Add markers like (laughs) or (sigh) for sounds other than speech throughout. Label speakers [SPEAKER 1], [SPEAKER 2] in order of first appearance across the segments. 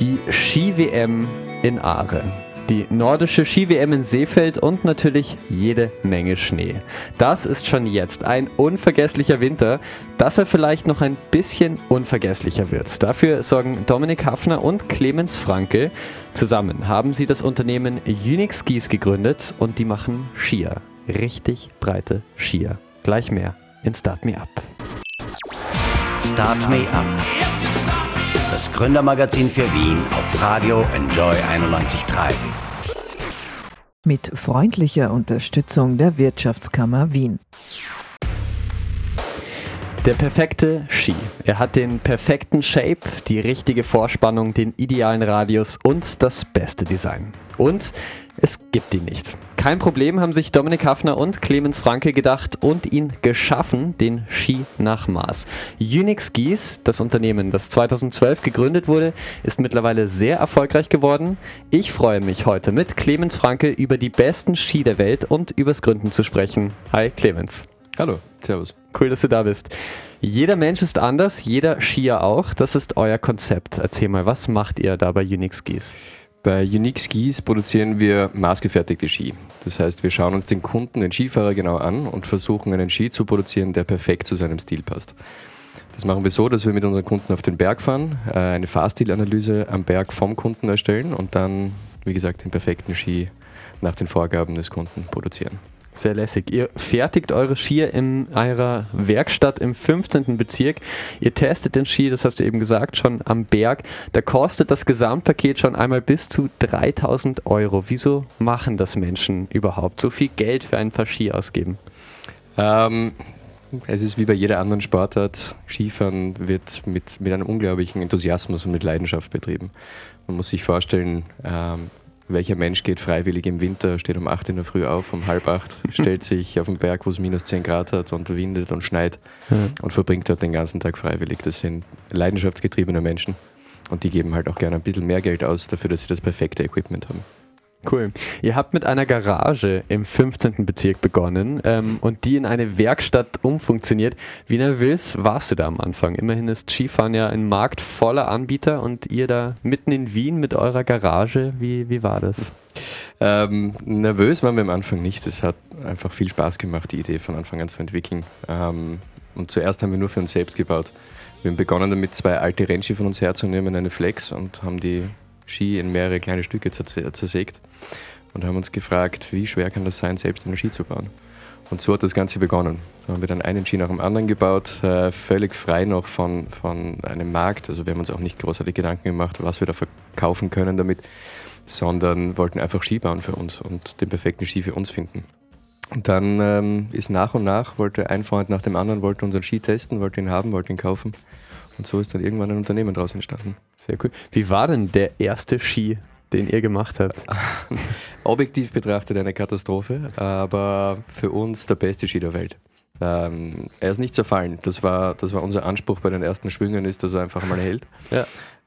[SPEAKER 1] Die Ski-WM in Aare. Die nordische Ski-WM in Seefeld und natürlich jede Menge Schnee. Das ist schon jetzt ein unvergesslicher Winter, dass er vielleicht noch ein bisschen unvergesslicher wird. Dafür sorgen Dominik Hafner und Clemens Franke. Zusammen haben sie das Unternehmen Unix Skis gegründet und die machen Skier. Richtig breite Skier. Gleich mehr in Start Me Up.
[SPEAKER 2] Start Me Up. Das Gründermagazin für Wien auf Radio Enjoy 91.3.
[SPEAKER 3] Mit freundlicher Unterstützung der Wirtschaftskammer Wien.
[SPEAKER 1] Der perfekte Ski. Er hat den perfekten Shape, die richtige Vorspannung, den idealen Radius und das beste Design. Und es gibt ihn nicht. Kein Problem haben sich Dominik Hafner und Clemens Franke gedacht und ihn geschaffen, den Ski nach Maß. Unix Skis, das Unternehmen, das 2012 gegründet wurde, ist mittlerweile sehr erfolgreich geworden. Ich freue mich heute mit Clemens Franke über die besten Ski der Welt und übers Gründen zu sprechen. Hi Clemens.
[SPEAKER 4] Hallo, servus.
[SPEAKER 1] Cool, dass du da bist. Jeder Mensch ist anders, jeder Skier auch. Das ist euer Konzept. Erzähl mal, was macht ihr da bei Unix Skis?
[SPEAKER 4] Bei Unique Skis produzieren wir maßgefertigte Ski. Das heißt, wir schauen uns den Kunden, den Skifahrer genau an und versuchen einen Ski zu produzieren, der perfekt zu seinem Stil passt. Das machen wir so, dass wir mit unseren Kunden auf den Berg fahren, äh, eine Fahrstilanalyse am Berg vom Kunden erstellen und dann, wie gesagt, den perfekten Ski nach den Vorgaben des Kunden produzieren.
[SPEAKER 1] Sehr lässig. Ihr fertigt eure Skier in eurer Werkstatt im 15. Bezirk. Ihr testet den Ski, das hast du eben gesagt, schon am Berg. Da kostet das Gesamtpaket schon einmal bis zu 3000 Euro. Wieso machen das Menschen überhaupt? So viel Geld für ein paar Ski ausgeben?
[SPEAKER 4] Ähm, es ist wie bei jeder anderen Sportart. Skifahren wird mit, mit einem unglaublichen Enthusiasmus und mit Leidenschaft betrieben. Man muss sich vorstellen, ähm, welcher Mensch geht freiwillig im Winter, steht um 8 in der Früh auf, um halb acht, (laughs) stellt sich auf den Berg, wo es minus 10 Grad hat und windet und schneit ja. und verbringt dort den ganzen Tag freiwillig. Das sind leidenschaftsgetriebene Menschen und die geben halt auch gerne ein bisschen mehr Geld aus dafür, dass sie das perfekte Equipment haben.
[SPEAKER 1] Cool. Ihr habt mit einer Garage im 15. Bezirk begonnen ähm, und die in eine Werkstatt umfunktioniert. Wie nervös warst du da am Anfang? Immerhin ist Skifahren ja ein Markt voller Anbieter und ihr da mitten in Wien mit eurer Garage. Wie, wie war das?
[SPEAKER 4] Ähm, nervös waren wir am Anfang nicht. Es hat einfach viel Spaß gemacht, die Idee von Anfang an zu entwickeln. Ähm, und zuerst haben wir nur für uns selbst gebaut. Wir haben begonnen damit, zwei alte Rennski von uns herzunehmen, eine Flex und haben die Ski in mehrere kleine Stücke zersägt und haben uns gefragt, wie schwer kann das sein, selbst einen Ski zu bauen. Und so hat das Ganze begonnen. Da haben wir dann einen Ski nach dem anderen gebaut, äh, völlig frei noch von, von einem Markt. Also wir haben uns auch nicht großartig Gedanken gemacht, was wir da verkaufen können damit, sondern wollten einfach Ski bauen für uns und den perfekten Ski für uns finden. Und dann ähm, ist nach und nach, wollte ein Freund nach dem anderen, wollte unseren Ski testen, wollte ihn haben, wollte ihn kaufen. Und so ist dann irgendwann ein Unternehmen daraus entstanden.
[SPEAKER 1] Sehr cool. Wie war denn der erste Ski, den ihr gemacht habt? (laughs)
[SPEAKER 4] Objektiv betrachtet eine Katastrophe, aber für uns der beste Ski der Welt. Ähm, er ist nicht zerfallen. Das war, das war unser Anspruch bei den ersten Schwüngen, ist, dass er einfach mal hält ja.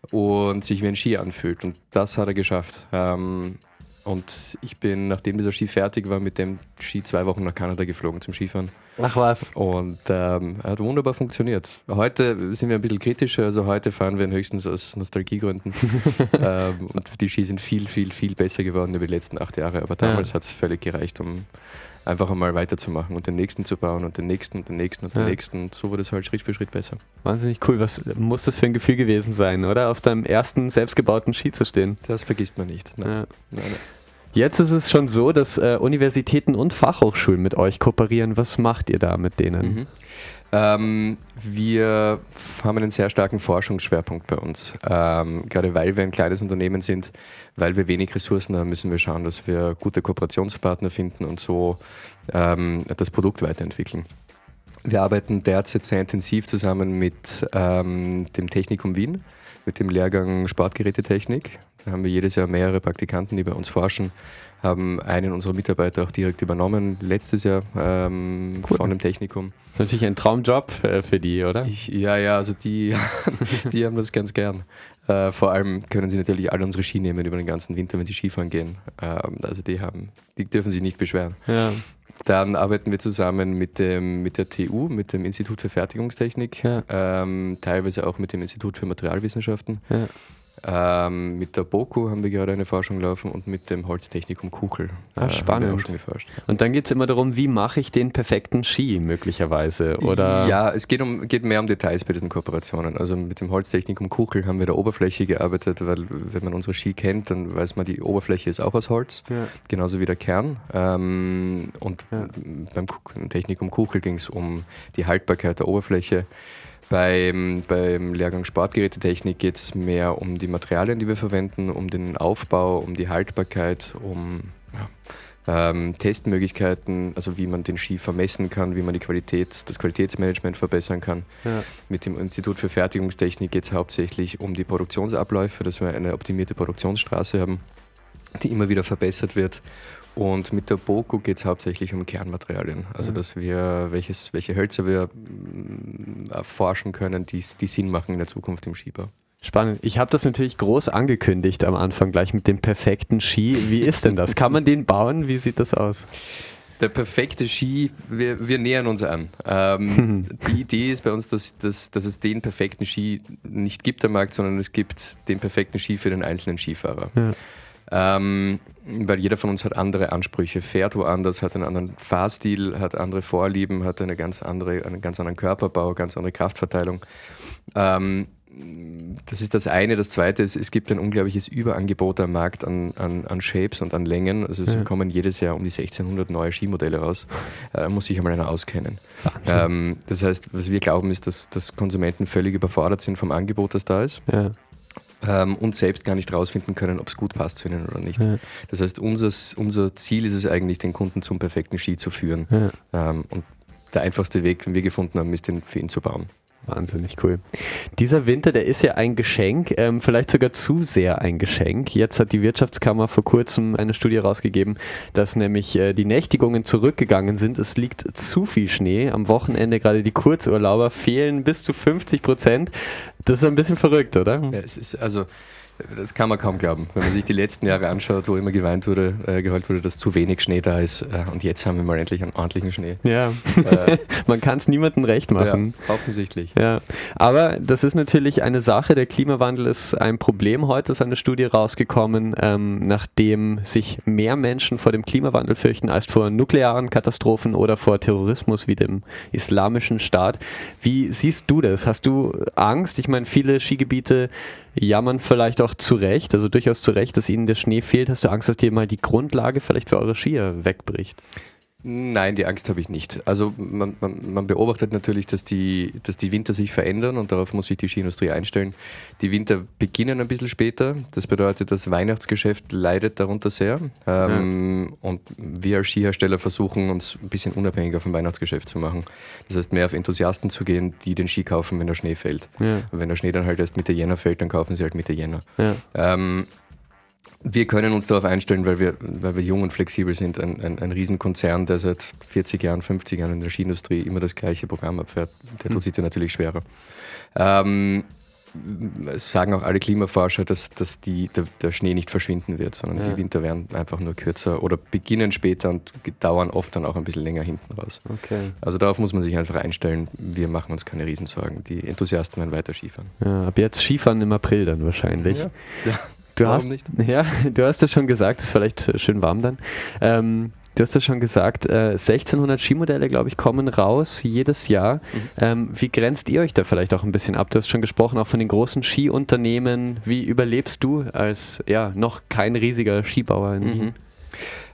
[SPEAKER 4] und sich wie ein Ski anfühlt. Und das hat er geschafft. Ähm, und ich bin, nachdem dieser Ski fertig war, mit dem Ski zwei Wochen nach Kanada geflogen zum Skifahren.
[SPEAKER 1] Ach was.
[SPEAKER 4] Und ähm, hat wunderbar funktioniert. Heute sind wir ein bisschen kritischer, also heute fahren wir höchstens aus Nostalgiegründen. (laughs) ähm, und die Ski sind viel, viel, viel besser geworden über die letzten acht Jahre. Aber damals ja. hat es völlig gereicht, um einfach einmal weiterzumachen und den nächsten zu bauen und den nächsten und den nächsten und den nächsten. Und so wurde es halt Schritt für Schritt besser.
[SPEAKER 1] Wahnsinnig cool. Was muss das für ein Gefühl gewesen sein, oder? Auf deinem ersten selbstgebauten Ski zu stehen.
[SPEAKER 4] Das vergisst man nicht. Nein. Ja. Nein,
[SPEAKER 1] nein. Jetzt ist es schon so, dass äh, Universitäten und Fachhochschulen mit euch kooperieren. Was macht ihr da mit denen? Mhm.
[SPEAKER 4] Ähm, wir haben einen sehr starken Forschungsschwerpunkt bei uns. Ähm, gerade weil wir ein kleines Unternehmen sind, weil wir wenig Ressourcen haben, müssen wir schauen, dass wir gute Kooperationspartner finden und so ähm, das Produkt weiterentwickeln. Wir arbeiten derzeit sehr intensiv zusammen mit ähm, dem Technikum Wien, mit dem Lehrgang Sportgerätetechnik. Da haben wir jedes Jahr mehrere Praktikanten, die bei uns forschen, haben einen unserer Mitarbeiter auch direkt übernommen, letztes Jahr ähm, cool. von dem Technikum.
[SPEAKER 1] Das ist natürlich ein Traumjob äh, für die, oder?
[SPEAKER 4] Ich, ja, ja, also die, (laughs) die haben das ganz gern. Äh, vor allem können sie natürlich alle unsere Ski nehmen über den ganzen Winter, wenn sie Skifahren gehen. Ähm, also die haben, die dürfen sich nicht beschweren. Ja. Dann arbeiten wir zusammen mit, dem, mit der TU, mit dem Institut für Fertigungstechnik, ja. ähm, teilweise auch mit dem Institut für Materialwissenschaften. Ja. Ähm, mit der BOKU haben wir gerade eine Forschung laufen und mit dem Holztechnikum Kuchel.
[SPEAKER 1] Ah, spannend. Haben wir auch schon geforscht. Und dann geht es immer darum, wie mache ich den perfekten Ski möglicherweise? Oder?
[SPEAKER 4] Ja, es geht, um, geht mehr um Details bei diesen Kooperationen. Also mit dem Holztechnikum Kuchel haben wir der Oberfläche gearbeitet, weil wenn man unsere Ski kennt, dann weiß man, die Oberfläche ist auch aus Holz, ja. genauso wie der Kern. Ähm, und ja. beim Technikum Kuchel ging es um die Haltbarkeit der Oberfläche. Beim, beim Lehrgang Sportgerätetechnik geht es mehr um die Materialien, die wir verwenden, um den Aufbau, um die Haltbarkeit, um ja, ähm, Testmöglichkeiten, also wie man den Ski vermessen kann, wie man die Qualität, das Qualitätsmanagement verbessern kann. Ja. Mit dem Institut für Fertigungstechnik geht es hauptsächlich um die Produktionsabläufe, dass wir eine optimierte Produktionsstraße haben, die immer wieder verbessert wird und mit der BOKU geht es hauptsächlich um Kernmaterialien. Also, mhm. dass wir, welches, welche Hölzer wir mm, erforschen können, die, die Sinn machen in der Zukunft im Skibau.
[SPEAKER 1] Spannend. Ich habe das natürlich groß angekündigt am Anfang gleich mit dem perfekten Ski. Wie ist denn das? Kann man den bauen? Wie sieht das aus?
[SPEAKER 4] Der perfekte Ski, wir, wir nähern uns an. Ähm, (laughs) die Idee ist bei uns, dass, dass, dass es den perfekten Ski nicht gibt am Markt, sondern es gibt den perfekten Ski für den einzelnen Skifahrer. Ja. Ähm, weil jeder von uns hat andere Ansprüche, fährt woanders, hat einen anderen Fahrstil, hat andere Vorlieben, hat eine ganz andere, einen ganz anderen Körperbau, ganz andere Kraftverteilung. Ähm, das ist das eine. Das zweite ist, es gibt ein unglaubliches Überangebot am Markt an, an, an Shapes und an Längen. Also es ja. kommen jedes Jahr um die 1600 neue Skimodelle raus. Da äh, muss sich einmal einer auskennen. Ähm, das heißt, was wir glauben, ist, dass, dass Konsumenten völlig überfordert sind vom Angebot, das da ist. Ja ähm, und selbst gar nicht rausfinden können, ob es gut passt für ihnen oder nicht. Ja. Das heißt, unser, unser Ziel ist es eigentlich, den Kunden zum perfekten Ski zu führen. Ja. Ähm, und der einfachste Weg, den wir gefunden haben, ist den für ihn zu bauen.
[SPEAKER 1] Wahnsinnig cool. Dieser Winter, der ist ja ein Geschenk, ähm, vielleicht sogar zu sehr ein Geschenk. Jetzt hat die Wirtschaftskammer vor kurzem eine Studie rausgegeben, dass nämlich äh, die Nächtigungen zurückgegangen sind. Es liegt zu viel Schnee. Am Wochenende gerade die Kurzurlauber fehlen bis zu 50 Prozent. Das ist ein bisschen verrückt, oder?
[SPEAKER 4] Ja, es ist also das kann man kaum glauben, wenn man sich die letzten Jahre anschaut, wo immer geweint wurde, äh, geheult wurde, dass zu wenig Schnee da ist. Äh, und jetzt haben wir mal endlich einen ordentlichen Schnee.
[SPEAKER 1] Ja, äh, (laughs) man kann es niemandem recht machen.
[SPEAKER 4] Ja, offensichtlich.
[SPEAKER 1] Ja, aber das ist natürlich eine Sache. Der Klimawandel ist ein Problem. Heute ist eine Studie rausgekommen, ähm, nachdem sich mehr Menschen vor dem Klimawandel fürchten als vor nuklearen Katastrophen oder vor Terrorismus wie dem islamischen Staat. Wie siehst du das? Hast du Angst? Ich meine, viele Skigebiete jammern vielleicht auch zu Recht, also durchaus zu Recht, dass ihnen der Schnee fehlt. Hast du Angst, dass dir mal die Grundlage vielleicht für eure Skier wegbricht?
[SPEAKER 4] Nein, die Angst habe ich nicht. Also man, man, man, beobachtet natürlich, dass die, dass die Winter sich verändern und darauf muss sich die Skiindustrie einstellen. Die Winter beginnen ein bisschen später. Das bedeutet, das Weihnachtsgeschäft leidet darunter sehr. Ähm, ja. Und wir als Skihersteller versuchen uns ein bisschen unabhängiger vom Weihnachtsgeschäft zu machen. Das heißt, mehr auf Enthusiasten zu gehen, die den Ski kaufen, wenn der Schnee fällt. Ja. Und wenn der Schnee dann halt erst Mitte Jänner fällt, dann kaufen sie halt Mitte Jänner. Ja. Ähm, wir können uns darauf einstellen, weil wir, weil wir jung und flexibel sind. Ein, ein, ein Riesenkonzern, der seit 40 Jahren, 50 Jahren in der Skiindustrie immer das gleiche Programm abfährt, der tut hm. sich da natürlich schwerer. Ähm, es sagen auch alle Klimaforscher, dass, dass die, der, der Schnee nicht verschwinden wird, sondern ja. die Winter werden einfach nur kürzer oder beginnen später und dauern oft dann auch ein bisschen länger hinten raus. Okay. Also darauf muss man sich einfach einstellen. Wir machen uns keine Riesensorgen. Die Enthusiasten werden weiter Skifahren.
[SPEAKER 1] Ja, ab jetzt Skifahren im April dann wahrscheinlich. Ja. ja. Du
[SPEAKER 4] Warum
[SPEAKER 1] hast,
[SPEAKER 4] nicht? (laughs)
[SPEAKER 1] Ja, du hast es schon gesagt, es ist vielleicht äh, schön warm dann. Ähm, du hast es schon gesagt, äh, 1600 Skimodelle, glaube ich, kommen raus jedes Jahr. Mhm. Ähm, wie grenzt ihr euch da vielleicht auch ein bisschen ab? Du hast schon gesprochen, auch von den großen Skiunternehmen. Wie überlebst du als ja noch kein riesiger Skibauer in mhm. Wien?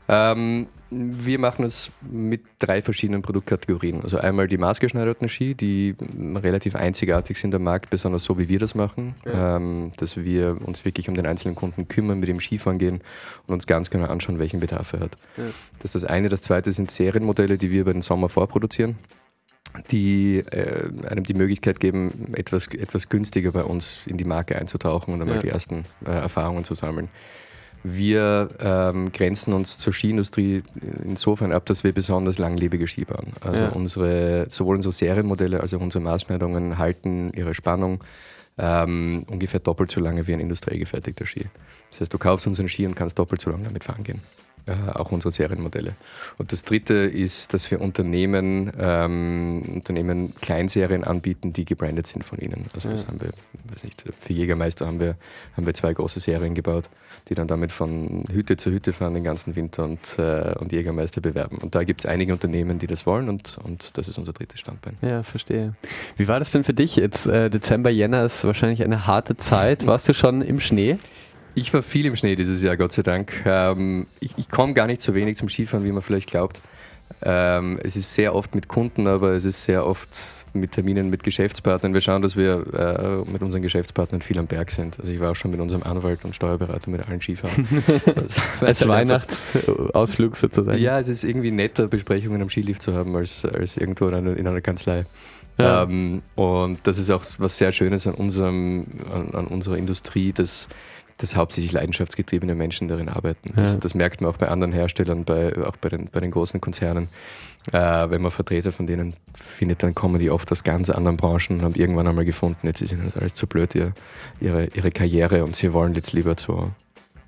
[SPEAKER 4] Ähm, wir machen es mit drei verschiedenen Produktkategorien. Also einmal die maßgeschneiderten Ski, die relativ einzigartig sind am Markt, besonders so wie wir das machen, ja. ähm, dass wir uns wirklich um den einzelnen Kunden kümmern, mit dem Skifahren gehen und uns ganz genau anschauen, welchen Bedarf er hat. Ja. Das ist das eine. Das zweite sind Serienmodelle, die wir über den Sommer vorproduzieren die äh, einem die Möglichkeit geben, etwas, etwas günstiger bei uns in die Marke einzutauchen und einmal ja. die ersten äh, Erfahrungen zu sammeln. Wir ähm, grenzen uns zur Skiindustrie insofern ab, dass wir besonders langlebige Ski bauen. Also ja. unsere, sowohl unsere Serienmodelle als auch unsere Maßmeldungen halten ihre Spannung ähm, ungefähr doppelt so lange wie ein industriell gefertigter Ski. Das heißt, du kaufst unseren Ski und kannst doppelt so lange damit fahren gehen. Äh, auch unsere Serienmodelle. Und das dritte ist, dass wir Unternehmen, ähm, Unternehmen Kleinserien anbieten, die gebrandet sind von ihnen. Also das haben wir, weiß nicht, für Jägermeister haben wir, haben wir zwei große Serien gebaut, die dann damit von Hütte zu Hütte fahren den ganzen Winter und, äh, und Jägermeister bewerben. Und da gibt es einige Unternehmen, die das wollen und, und das ist unser drittes Standbein.
[SPEAKER 1] Ja, verstehe. Wie war das denn für dich? Jetzt äh, Dezember, Jänner ist wahrscheinlich eine harte Zeit. (laughs) Warst du schon im Schnee?
[SPEAKER 4] Ich war viel im Schnee dieses Jahr, Gott sei Dank. Ähm, ich, ich komme gar nicht so wenig zum Skifahren, wie man vielleicht glaubt. Ähm, es ist sehr oft mit Kunden, aber es ist sehr oft mit Terminen mit Geschäftspartnern. Wir schauen, dass wir äh, mit unseren Geschäftspartnern viel am Berg sind. Also ich war auch schon mit unserem Anwalt und Steuerberater mit allen Skifahren. (laughs)
[SPEAKER 1] als Weihnachtsausflug sozusagen.
[SPEAKER 4] Ja, es ist irgendwie netter, Besprechungen am Skilift zu haben, als, als irgendwo in einer, in einer Kanzlei. Ja. Ähm, und das ist auch was sehr Schönes an, unserem, an, an unserer Industrie, dass dass hauptsächlich leidenschaftsgetriebene Menschen darin arbeiten. Das, ja. das, merkt man auch bei anderen Herstellern, bei, auch bei den, bei den großen Konzernen. Äh, wenn man Vertreter von denen findet, dann kommen die oft aus ganz anderen Branchen und haben irgendwann einmal gefunden, jetzt ist ihnen das alles zu blöd, ihr, ihre, ihre Karriere und sie wollen jetzt lieber zu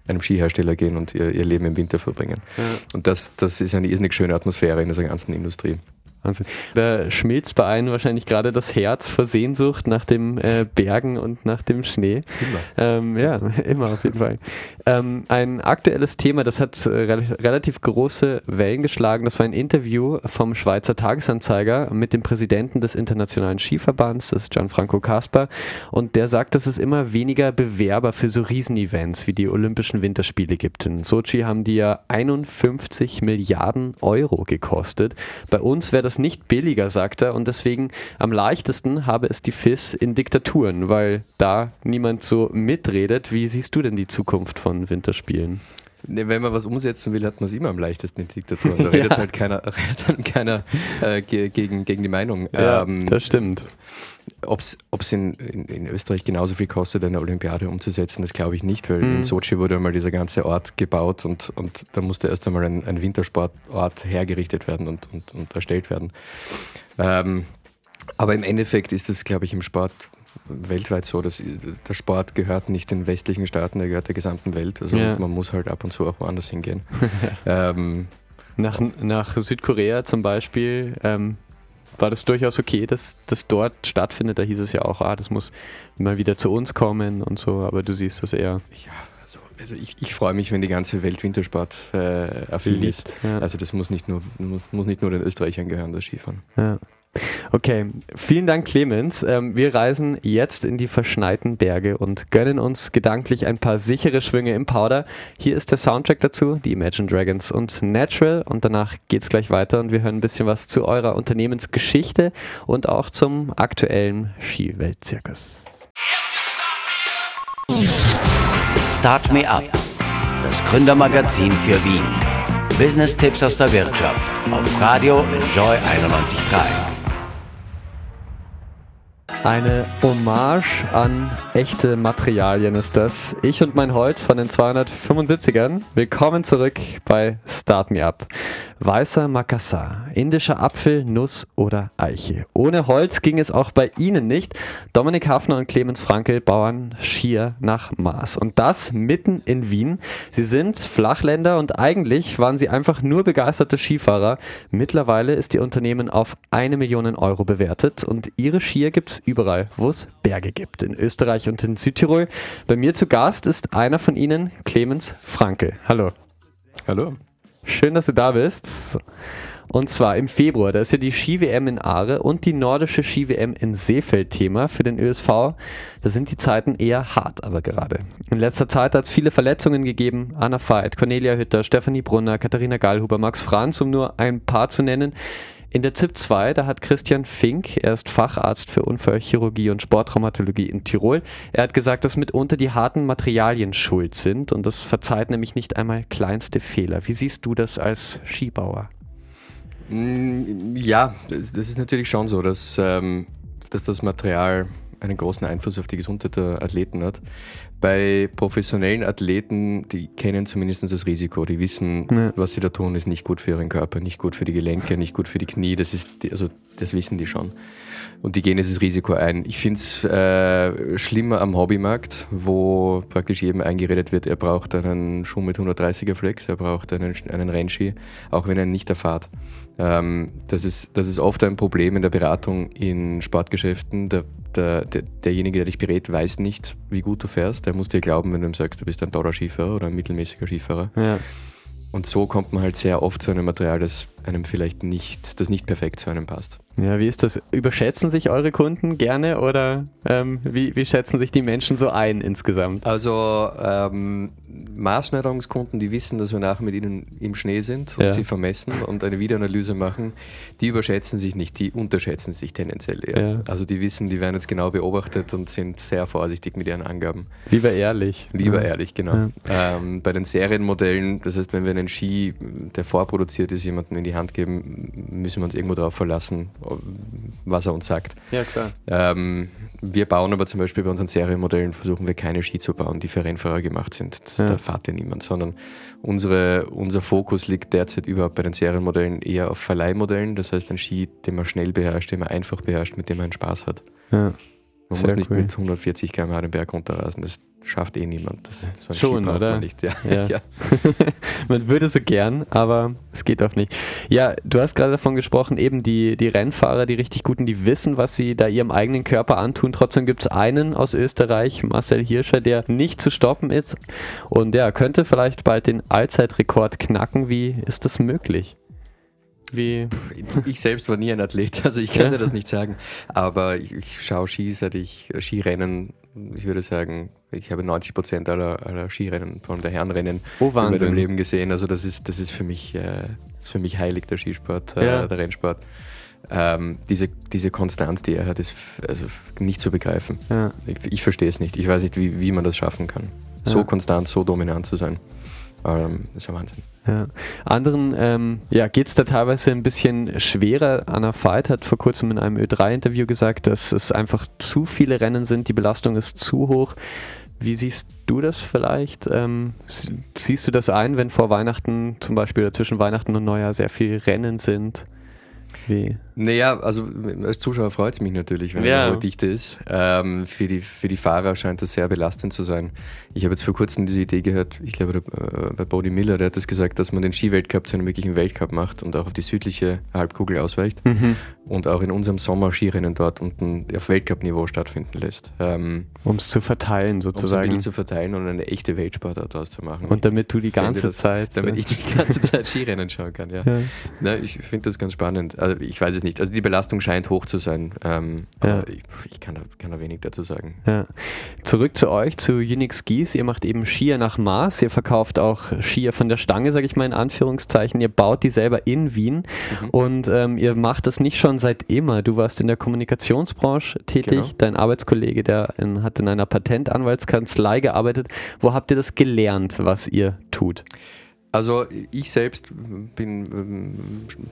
[SPEAKER 4] einem Skihersteller gehen und ihr, ihr Leben im Winter verbringen. Ja. Und das, das ist eine irrsinnig schöne Atmosphäre in dieser ganzen Industrie.
[SPEAKER 1] Wahnsinn. Da schmilzt bei einem wahrscheinlich gerade das Herz vor Sehnsucht nach dem äh, Bergen und nach dem Schnee.
[SPEAKER 4] Immer.
[SPEAKER 1] Ähm, ja, (laughs) immer auf jeden Fall. Ähm, ein aktuelles Thema, das hat äh, relativ große Wellen geschlagen. Das war ein Interview vom Schweizer Tagesanzeiger mit dem Präsidenten des Internationalen Skiverbands, das ist Gianfranco Kasper. Und der sagt, dass es immer weniger Bewerber für so Riesenevents wie die Olympischen Winterspiele gibt. In Sochi haben die ja 51 Milliarden Euro gekostet. Bei uns wäre das das nicht billiger, sagt er. Und deswegen am leichtesten habe es die FIS in Diktaturen, weil da niemand so mitredet. Wie siehst du denn die Zukunft von Winterspielen?
[SPEAKER 4] Nee, wenn man was umsetzen will, hat man es immer am leichtesten in Diktaturen. Da redet (laughs) ja. halt keiner, (laughs) redet dann keiner äh, gegen, gegen die Meinung.
[SPEAKER 1] Ja, ähm, das stimmt.
[SPEAKER 4] Ob es in, in, in, Österreich genauso viel kostet, eine Olympiade umzusetzen, das glaube ich nicht, weil mhm. in Sochi wurde einmal dieser ganze Ort gebaut und, und da musste erst einmal ein, ein Wintersportort hergerichtet werden und, und, und erstellt werden. Ähm, aber im Endeffekt ist es, glaube ich, im Sport weltweit so, dass der Sport gehört nicht den westlichen Staaten, der gehört der gesamten Welt. Also ja. man muss halt ab und zu auch woanders hingehen. (laughs)
[SPEAKER 1] ähm, nach, nach Südkorea zum Beispiel ähm, war das durchaus okay, dass das dort stattfindet. Da hieß es ja auch, ah, das muss mal wieder zu uns kommen und so, aber du siehst das eher.
[SPEAKER 4] Ja, also, also ich, ich freue mich, wenn die ganze Welt Wintersport äh, affin ist. Ja. Also das muss nicht, nur, muss, muss nicht nur den Österreichern gehören, das Skifahren.
[SPEAKER 1] Ja. Okay, vielen Dank, Clemens. Ähm, wir reisen jetzt in die verschneiten Berge und gönnen uns gedanklich ein paar sichere Schwünge im Powder. Hier ist der Soundtrack dazu, die Imagine Dragons und Natural. Und danach geht's gleich weiter und wir hören ein bisschen was zu eurer Unternehmensgeschichte und auch zum aktuellen Skiweltzirkus.
[SPEAKER 2] Start Me Up, das Gründermagazin für Wien. Business-Tipps aus der Wirtschaft auf Radio Enjoy 91.3.
[SPEAKER 1] Eine Hommage an echte Materialien ist das. Ich und mein Holz von den 275ern. Willkommen zurück bei Start Me Up. Weißer Makassar, indischer Apfel, Nuss oder Eiche. Ohne Holz ging es auch bei Ihnen nicht. Dominik Hafner und Clemens Frankel bauen Schier nach Maß. Und das mitten in Wien. Sie sind Flachländer und eigentlich waren sie einfach nur begeisterte Skifahrer. Mittlerweile ist ihr Unternehmen auf eine Million Euro bewertet und ihre Skier gibt es überall, wo es Berge gibt. In Österreich und in Südtirol. Bei mir zu Gast ist einer von ihnen, Clemens Frankel. Hallo.
[SPEAKER 4] Hallo.
[SPEAKER 1] Schön, dass du da bist. Und zwar im Februar, da ist ja die Ski-WM in Aare und die nordische Ski-WM in Seefeld Thema für den ÖSV. Da sind die Zeiten eher hart, aber gerade. In letzter Zeit hat es viele Verletzungen gegeben. Anna Veit, Cornelia Hütter, Stefanie Brunner, Katharina Gallhuber, Max Franz, um nur ein paar zu nennen. In der ZIP 2, da hat Christian Fink, er ist Facharzt für Unfallchirurgie und Sporttraumatologie in Tirol. Er hat gesagt, dass mitunter die harten Materialien schuld sind und das verzeiht nämlich nicht einmal kleinste Fehler. Wie siehst du das als Skibauer?
[SPEAKER 4] Mm, ja, das ist natürlich schon so, dass, ähm, dass das Material einen großen Einfluss auf die Gesundheit der Athleten hat. Bei professionellen Athleten, die kennen zumindest das Risiko, die wissen, ja. was sie da tun, ist nicht gut für ihren Körper, nicht gut für die Gelenke, nicht gut für die Knie, das ist, also das wissen die schon. Und die gehen dieses Risiko ein. Ich finde es äh, schlimmer am Hobbymarkt, wo praktisch jedem eingeredet wird, er braucht einen Schuh mit 130er Flex, er braucht einen, einen Rennski, auch wenn er ihn nicht erfahrt. Ähm, das, ist, das ist oft ein Problem in der Beratung in Sportgeschäften. Der, der, der, derjenige, der dich berät, weiß nicht, wie gut du fährst. Der muss dir glauben, wenn du ihm sagst, du bist ein toller Skifahrer oder ein mittelmäßiger Skifahrer. Ja. Und so kommt man halt sehr oft zu einem Material, das einem vielleicht nicht, das nicht perfekt zu einem passt.
[SPEAKER 1] Ja, wie ist das? Überschätzen sich eure Kunden gerne oder ähm, wie, wie schätzen sich die Menschen so ein insgesamt?
[SPEAKER 4] Also ähm, Maßschneiderungskunden, die wissen, dass wir nachher mit ihnen im Schnee sind und ja. sie vermessen und eine Videoanalyse machen, die überschätzen sich nicht, die unterschätzen sich tendenziell eher. Ja. Also die wissen, die werden jetzt genau beobachtet und sind sehr vorsichtig mit ihren Angaben.
[SPEAKER 1] Lieber ehrlich.
[SPEAKER 4] Lieber ja. ehrlich, genau. Ähm, bei den Serienmodellen, das heißt, wenn wir einen Ski, der vorproduziert ist, jemanden in die Hand geben, müssen wir uns irgendwo darauf verlassen, was er uns sagt.
[SPEAKER 1] Ja, klar.
[SPEAKER 4] Ähm, wir bauen aber zum Beispiel bei unseren Serienmodellen, versuchen wir keine Ski zu bauen, die für Rennfahrer gemacht sind. Das, ja. Da fährt ja niemand, sondern unsere, unser Fokus liegt derzeit überhaupt bei den Serienmodellen eher auf Verleihmodellen. Das heißt, ein Ski, den man schnell beherrscht, den man einfach beherrscht, mit dem man Spaß hat. Ja. Man Sehr muss nicht cool. mit 140 km/h den Berg runterrasen. Das schafft eh niemand. Das,
[SPEAKER 1] das Schon, oder? Man, nicht. Ja. ja. (laughs) ja. (laughs) man würde so gern, aber es geht auch nicht. Ja, du hast gerade davon gesprochen, eben die, die Rennfahrer, die richtig guten, die wissen, was sie da ihrem eigenen Körper antun. Trotzdem gibt es einen aus Österreich, Marcel Hirscher, der nicht zu stoppen ist und der könnte vielleicht bald den Allzeitrekord knacken. Wie ist das möglich?
[SPEAKER 4] Wie? Ich selbst war nie ein Athlet, also ich kann ja. dir das nicht sagen. Aber ich, ich schaue Ski, seit ich äh, Skirennen, ich würde sagen, ich habe 90 Prozent aller, aller Skirennen, vor allem der Herrenrennen,
[SPEAKER 1] oh, in
[SPEAKER 4] meinem Leben gesehen. Also das ist, das ist für mich, äh, ist für mich heilig, der Skisport, äh, ja. der Rennsport. Ähm, diese, diese Konstanz, die er hat, ist also nicht zu begreifen. Ja. Ich, ich verstehe es nicht. Ich weiß nicht, wie, wie man das schaffen kann. So konstant, so dominant zu sein. Ähm, das ist ja Wahnsinn.
[SPEAKER 1] Ja. Anderen ähm, ja, geht es da teilweise ein bisschen schwerer. Anna Veit hat vor kurzem in einem Ö3-Interview gesagt, dass es einfach zu viele Rennen sind, die Belastung ist zu hoch. Wie siehst du das vielleicht? Ähm, siehst du das ein, wenn vor Weihnachten zum Beispiel oder zwischen Weihnachten und Neujahr sehr viele Rennen sind?
[SPEAKER 4] Wie? Naja, also als Zuschauer freut es mich natürlich, wenn ja. eine Dichte ist. Ähm, für, die, für die Fahrer scheint das sehr belastend zu sein. Ich habe jetzt vor kurzem diese Idee gehört, ich glaube äh, bei Bodie Miller, der hat das gesagt, dass man den Skiweltcup zu einem wirklichen Weltcup macht und auch auf die südliche Halbkugel ausweicht mhm. und auch in unserem Sommer Skirennen dort unten auf Weltcup-Niveau stattfinden lässt.
[SPEAKER 1] Ähm, um es zu verteilen sozusagen. Um
[SPEAKER 4] es zu verteilen und eine echte Weltsportart daraus zu machen.
[SPEAKER 1] Und damit du die ganze das, Zeit...
[SPEAKER 4] Damit ich die ganze Zeit Skirennen schauen kann, ja. ja. Na, ich finde das ganz spannend. Also ich weiß es nicht. Also die Belastung scheint hoch zu sein. Ähm, ja. ich, ich, kann, da, kann da wenig dazu sagen.
[SPEAKER 1] Ja. Zurück zu euch, zu Unix Skis. Ihr macht eben Skier nach Maß. Ihr verkauft auch Skier von der Stange, sage ich mal in Anführungszeichen. Ihr baut die selber in Wien. Mhm. Und ähm, ihr macht das nicht schon seit immer. Du warst in der Kommunikationsbranche tätig. Genau. Dein Arbeitskollege, der in, hat in einer Patentanwaltskanzlei gearbeitet. Wo habt ihr das gelernt, was ihr tut?
[SPEAKER 4] Also ich selbst bin ähm,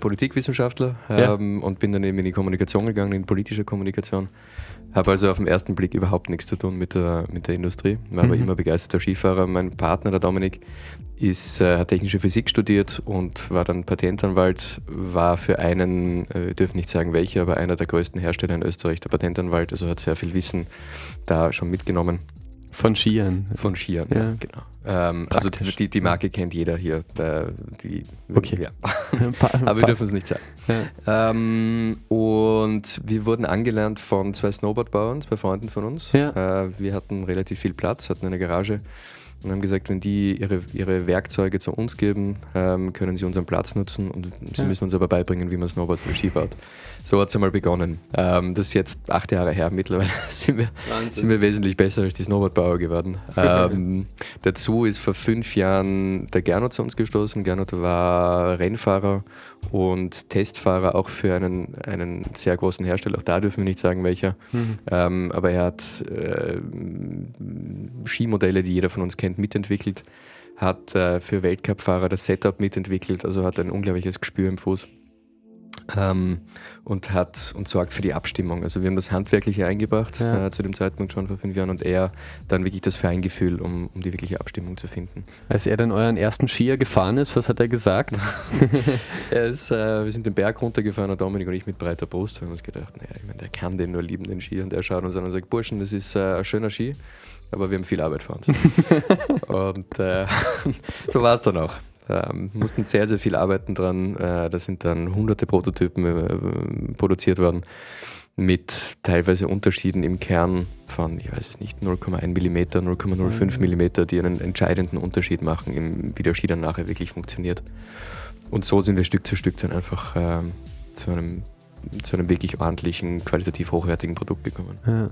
[SPEAKER 4] Politikwissenschaftler ja. ähm, und bin dann eben in die Kommunikation gegangen, in politische Kommunikation. Habe also auf den ersten Blick überhaupt nichts zu tun mit der, mit der Industrie, war mhm. aber immer begeisterter Skifahrer. Mein Partner, der Dominik, ist, äh, hat technische Physik studiert und war dann Patentanwalt, war für einen, äh, ich darf nicht sagen welcher, aber einer der größten Hersteller in Österreich der Patentanwalt, also hat sehr viel Wissen da schon mitgenommen.
[SPEAKER 1] Von Skiern.
[SPEAKER 4] Von Skiern, ja, ja genau. Ähm, also die, die Marke kennt jeder hier. Äh, die,
[SPEAKER 1] okay. Ja. (laughs) (laughs)
[SPEAKER 4] Aber wir dürfen es nicht sagen. Ja. Ähm, und wir wurden angelernt von zwei Snowboardbauern, zwei Freunden von uns. Äh, wir hatten relativ viel Platz, hatten eine Garage und haben gesagt, wenn die ihre, ihre Werkzeuge zu uns geben, ähm, können sie unseren Platz nutzen und sie ja. müssen uns aber beibringen, wie man Snowboards und Ski baut. So hat es einmal begonnen. Ähm, das ist jetzt acht Jahre her. Mittlerweile (laughs) sind wir, sind wir wesentlich besser als die Snowboardbauer geworden. Ähm, (laughs) dazu ist vor fünf Jahren der Gernot zu uns gestoßen. Gernot war Rennfahrer und Testfahrer auch für einen, einen sehr großen Hersteller. Auch da dürfen wir nicht sagen, welcher. Mhm. Ähm, aber er hat äh, Skimodelle, die jeder von uns kennt, mitentwickelt, hat äh, für Weltcup-Fahrer das Setup mitentwickelt, also hat ein unglaubliches Gespür im Fuß. ähm, und hat und sorgt für die Abstimmung. Also wir haben das Handwerkliche eingebracht ja. äh, zu dem Zeitpunkt schon vor fünf Jahren und er dann wirklich das Feingefühl, um, um die wirkliche Abstimmung zu finden.
[SPEAKER 1] Als er dann euren ersten Skier gefahren ist, was hat er gesagt? (laughs)
[SPEAKER 4] er ist, äh, wir sind den Berg runtergefahren und Dominik und ich mit breiter Brust haben uns gedacht, naja, ich meine, der kann den nur lieben, den Ski. Und er schaut uns an und sagt, Burschen, das ist äh, ein schöner Ski, aber wir haben viel Arbeit vor uns. (laughs) und äh, (laughs) so war es dann auch. Ähm, mussten sehr, sehr viel arbeiten dran. Äh, da sind dann hunderte Prototypen äh, produziert worden mit teilweise Unterschieden im Kern von, ich weiß es nicht, 0,1 mm, 0,05 mm, die einen entscheidenden Unterschied machen, wie der Ski dann nachher wirklich funktioniert. Und so sind wir Stück zu Stück dann einfach äh, zu einem zu einem wirklich ordentlichen, qualitativ hochwertigen Produkt gekommen. Ja.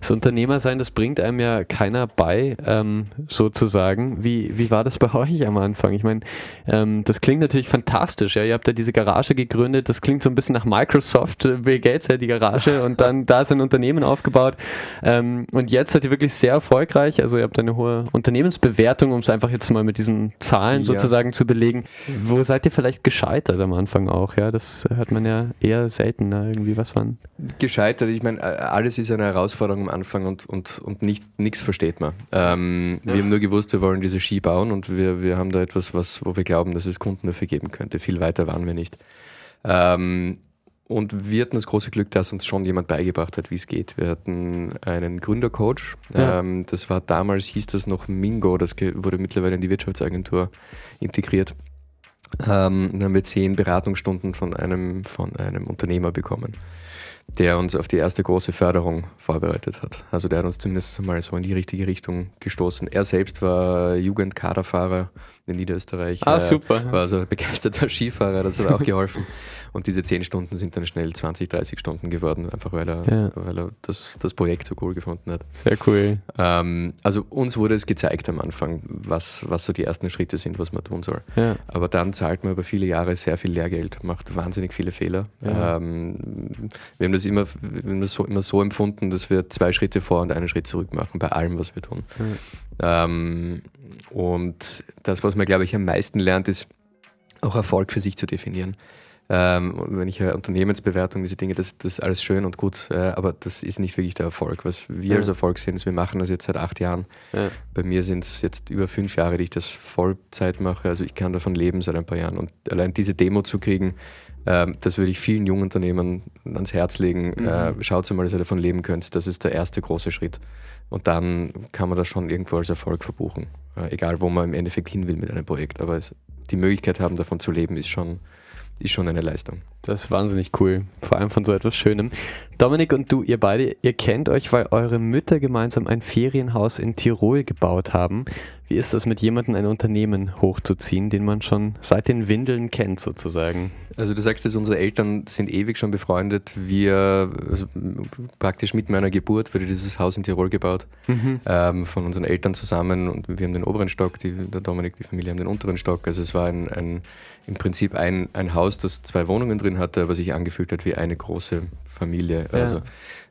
[SPEAKER 1] Das Unternehmersein, das bringt einem ja keiner bei, ähm, sozusagen. Wie, wie war das bei (laughs) euch am Anfang? Ich meine, ähm, das klingt natürlich fantastisch. Ja? Ihr habt ja diese Garage gegründet, das klingt so ein bisschen nach Microsoft, Bill Gates hat die Garage und dann (laughs) da ist ein Unternehmen aufgebaut. Ähm, und jetzt seid ihr wirklich sehr erfolgreich. Also ihr habt eine hohe Unternehmensbewertung, um es einfach jetzt mal mit diesen Zahlen ja. sozusagen zu belegen. Wo seid ihr vielleicht gescheitert am Anfang auch? Ja, das hört man ja eher selten selten da irgendwie was waren.
[SPEAKER 4] Gescheitert, ich meine, alles ist eine Herausforderung am Anfang und, und, und nichts versteht man. Ähm, ja. Wir haben nur gewusst, wir wollen diese Ski bauen und wir, wir haben da etwas, was, wo wir glauben, dass es Kunden dafür geben könnte. Viel weiter waren wir nicht. Ähm, und wir hatten das große Glück, dass uns schon jemand beigebracht hat, wie es geht. Wir hatten einen Gründercoach. Ja. Ähm, das war damals, hieß das noch Mingo, das wurde mittlerweile in die Wirtschaftsagentur integriert ähm, dann haben wir zehn Beratungsstunden von einem, von einem Unternehmer bekommen, der uns auf die erste große Förderung vorbereitet hat. Also der hat uns zumindest mal so in die richtige Richtung gestoßen. Er selbst war Jugendkaderfahrer in Niederösterreich.
[SPEAKER 1] Ah, super.
[SPEAKER 4] War also ein begeisterter (laughs) Skifahrer, das hat auch geholfen. Und diese zehn Stunden sind dann schnell 20, 30 Stunden geworden, einfach weil er, ja. weil er das, das Projekt so cool gefunden hat.
[SPEAKER 1] Sehr cool.
[SPEAKER 4] Ähm, also uns wurde es gezeigt am Anfang, was, was so die ersten Schritte sind, was man tun soll. Ja. Aber dann zahlt man über viele Jahre sehr viel Lehrgeld, macht wahnsinnig viele Fehler. Ja. Ähm, wir haben das, immer, wir haben das so, immer so empfunden, dass wir zwei Schritte vor und einen Schritt zurück machen bei allem, was wir tun. Ähm, und das, was man, glaube ich, am meisten lernt, ist auch Erfolg für sich zu definieren. Ähm, wenn ich höre Unternehmensbewertung, diese Dinge, das, das ist alles schön und gut, äh, aber das ist nicht wirklich der Erfolg. Was wir ja. als Erfolg sehen, ist, wir machen das jetzt seit acht Jahren. Ja. Bei mir sind es jetzt über fünf Jahre, die ich das Vollzeit mache. Also ich kann davon leben seit ein paar Jahren. Und allein diese Demo zu kriegen, äh, das würde ich vielen jungen Unternehmern ans Herz legen. Mhm. Äh, schaut mal, dass ihr davon leben könnt. Das ist der erste große Schritt. Und dann kann man das schon irgendwo als Erfolg verbuchen. Äh, egal, wo man im Endeffekt hin will mit einem Projekt. Aber es, die Möglichkeit haben, davon zu leben, ist schon ist schon eine Leistung.
[SPEAKER 1] Das ist wahnsinnig cool, vor allem von so etwas Schönem. Dominik und du, ihr beide, ihr kennt euch, weil eure Mütter gemeinsam ein Ferienhaus in Tirol gebaut haben. Wie ist das mit jemandem ein Unternehmen hochzuziehen, den man schon seit den Windeln kennt sozusagen?
[SPEAKER 4] Also du sagst, dass unsere Eltern sind ewig schon befreundet. Wir, also praktisch mit meiner Geburt wurde dieses Haus in Tirol gebaut, mhm. ähm, von unseren Eltern zusammen und wir haben den oberen Stock, die, der Dominik, die Familie haben den unteren Stock. Also es war ein, ein, im Prinzip ein, ein Haus, das zwei Wohnungen drin hatte, aber sich angefühlt hat wie eine große Familie. Ja. Also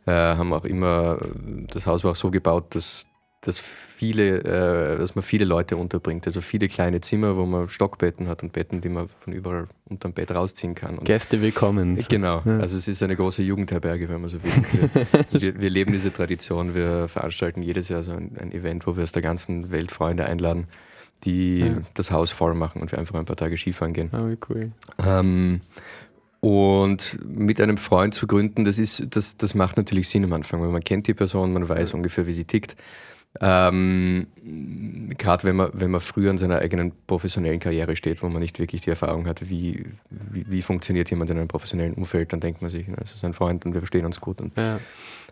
[SPEAKER 4] äh, haben auch immer, das Haus war auch so gebaut, dass dass viele, äh, dass man viele Leute unterbringt. Also viele kleine Zimmer, wo man Stockbetten hat und Betten, die man von überall unterm Bett rausziehen kann. Und
[SPEAKER 1] Gäste willkommen.
[SPEAKER 4] Genau. Ja. Also es ist eine große Jugendherberge, wenn man so will. Wir, (laughs) wir, wir, leben diese Tradition. Wir veranstalten jedes Jahr so ein, ein, Event, wo wir aus der ganzen Welt Freunde einladen, die ja. das Haus voll machen und wir einfach ein paar Tage Skifahren gehen.
[SPEAKER 1] Oh, wie cool.
[SPEAKER 4] Ähm, und mit einem Freund zu gründen, das, ist, das, das macht natürlich Sinn am Anfang, weil man kennt die Person, man weiß ungefähr, wie sie tickt. Ähm, Gerade wenn man, wenn man früher in seiner eigenen professionellen Karriere steht, wo man nicht wirklich die Erfahrung hat, wie, wie, wie funktioniert jemand in einem professionellen Umfeld, dann denkt man sich, es ist ein Freund und wir verstehen uns gut. Und, ja.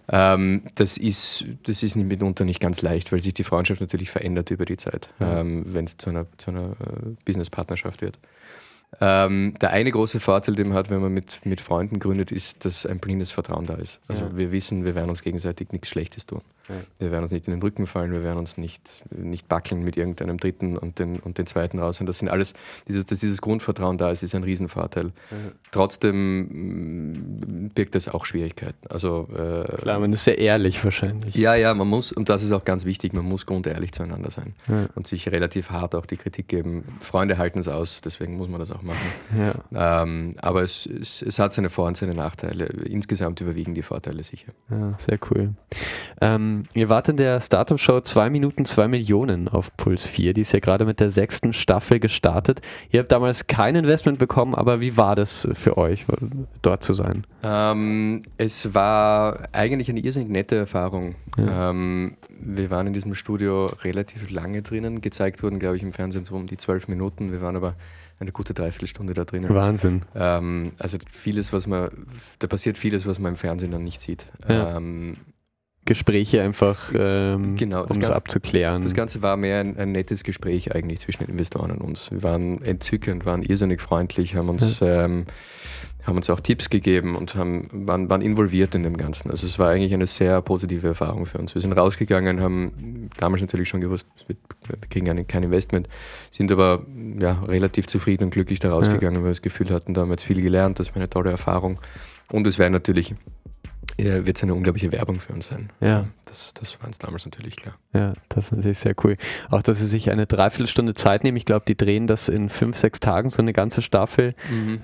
[SPEAKER 4] Ähm, das, ist, das ist mitunter nicht ganz leicht, weil sich die Freundschaft natürlich verändert über die Zeit, ja. ähm, wenn es zu einer, zu einer äh, Businesspartnerschaft wird. Ähm, der eine große Vorteil, den man hat, wenn man mit, mit Freunden gründet, ist, dass ein blindes Vertrauen da ist. Also ja. wir wissen, wir werden uns gegenseitig nichts Schlechtes tun. Wir werden uns nicht in den Rücken fallen, wir werden uns nicht, nicht backeln mit irgendeinem Dritten und den, und den Zweiten raus. Und das sind alles, dieses, dass dieses Grundvertrauen da ist, ist ein Riesenvorteil. Trotzdem mm, birgt das auch Schwierigkeiten. Also, äh,
[SPEAKER 1] Klar, man ist sehr ehrlich wahrscheinlich.
[SPEAKER 4] ja, ja, man muss, und das ist auch ganz wichtig, man muss grundehrlich zueinander sein und sich relativ hart auch die Kritik geben. Freunde halten es aus, deswegen muss man das auch machen. (laughs)
[SPEAKER 1] Ja,
[SPEAKER 4] Ähm, aber es, es, es hat seine Vor- und seine Nachteile. Insgesamt überwiegen die Vorteile sicher.
[SPEAKER 1] ja sehr cool. Ähm, ihr wart in der Startup-Show 2 Minuten 2 Millionen auf Puls 4. Die ist ja gerade mit der sechsten Staffel gestartet. Ihr habt damals kein Investment bekommen, aber wie war das für euch, dort zu sein?
[SPEAKER 4] Ähm, es war eigentlich eine irrsinnig nette Erfahrung. Ähm, wir waren in diesem Studio relativ lange drinnen. Gezeigt wurden, glaube ich, im Fernsehen so um die zwölf Minuten. Wir waren aber eine gute Dreiviertelstunde da drinnen.
[SPEAKER 1] Wahnsinn.
[SPEAKER 4] Ähm, also vieles, was man, da passiert vieles, was man im Fernsehen dann nicht sieht.
[SPEAKER 1] Ja.
[SPEAKER 4] Ähm,
[SPEAKER 1] Gespräche einfach, ähm,
[SPEAKER 4] Genau, das
[SPEAKER 1] um es abzuklären.
[SPEAKER 4] Das Ganze war mehr ein, ein nettes Gespräch eigentlich zwischen den Investoren und uns. Wir waren entzückend, waren irrsinnig freundlich, haben uns, ähm, haben uns auch Tipps gegeben und haben, waren, waren involviert in dem Ganzen. Also es war eigentlich eine sehr positive Erfahrung für uns. Wir sind rausgegangen, haben damals natürlich schon gewusst, wir kriegen kein Investment, sind aber ja, relativ zufrieden und glücklich da rausgegangen, weil wir das Gefühl hatten, da haben wir jetzt viel gelernt, das war eine tolle Erfahrung. Und es wäre natürlich, äh, wird es eine unglaubliche Werbung für uns sein.
[SPEAKER 1] Ja.
[SPEAKER 4] Das, das war uns damals natürlich klar.
[SPEAKER 1] Ja, das ist natürlich sehr cool. Auch, dass sie sich eine Dreiviertelstunde Zeit nehmen. Ich glaube, die drehen das in fünf, sechs Tagen, so eine ganze Staffel.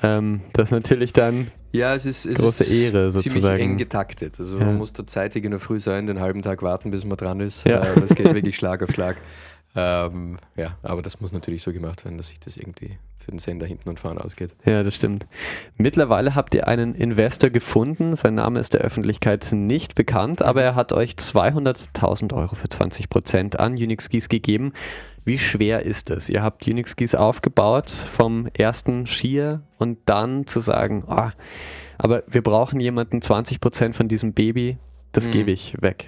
[SPEAKER 1] Ähm, das ist natürlich dann,
[SPEAKER 4] Ja, es ist, es
[SPEAKER 1] Große
[SPEAKER 4] ist
[SPEAKER 1] Ehre
[SPEAKER 4] ziemlich
[SPEAKER 1] sozusagen.
[SPEAKER 4] eng getaktet. Also
[SPEAKER 1] Ja.
[SPEAKER 4] man muss da zeitig in der Früh sein, den halben Tag warten, bis man dran ist.
[SPEAKER 1] Ja.
[SPEAKER 4] Äh, das geht wirklich (laughs) Schlag auf Schlag. Ähm, ja, aber das muss natürlich so gemacht werden, dass sich das irgendwie für den Sender hinten und vorne ausgeht.
[SPEAKER 1] ja, das stimmt. Mittlerweile habt ihr einen Investor gefunden. Sein Name ist der Öffentlichkeit nicht bekannt, aber er hat euch 200.000 Euro für 20 Prozent an Unix Skis gegeben. Wie schwer ist es? Ihr habt Unix Skis aufgebaut vom ersten Skier und dann zu sagen, ah, aber wir brauchen jemanden 20 Prozent von diesem Baby, das
[SPEAKER 4] Mhm.
[SPEAKER 1] gebe ich weg.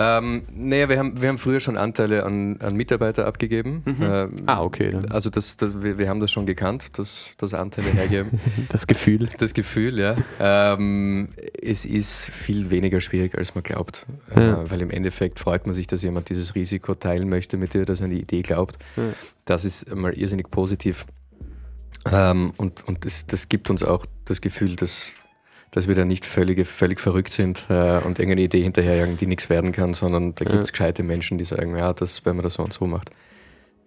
[SPEAKER 4] Ähm, naja, wir haben, wir haben früher schon Anteile an, an Mitarbeiter abgegeben. Ähm,
[SPEAKER 1] Ah, okay. Dann
[SPEAKER 4] Also das, das, wir, wir haben das schon gekannt, dass, dass Anteile hergeben. (laughs)
[SPEAKER 1] das Gefühl.
[SPEAKER 4] Das Gefühl, ja. Ähm, es ist viel weniger schwierig, als man glaubt.
[SPEAKER 1] Ja.
[SPEAKER 4] Äh, weil im Endeffekt freut man sich, dass jemand dieses Risiko teilen möchte mit dir, dass er an die Idee glaubt.
[SPEAKER 1] Ja.
[SPEAKER 4] Das ist mal irrsinnig positiv. Ähm, und und das, das gibt uns auch das Gefühl, dass, dass wir da nicht völlig, völlig verrückt sind äh, und irgendeine Idee hinterherjagen, die nichts werden kann, sondern da gibt es gescheite Menschen, die sagen, ja, das, wenn man das so und so macht,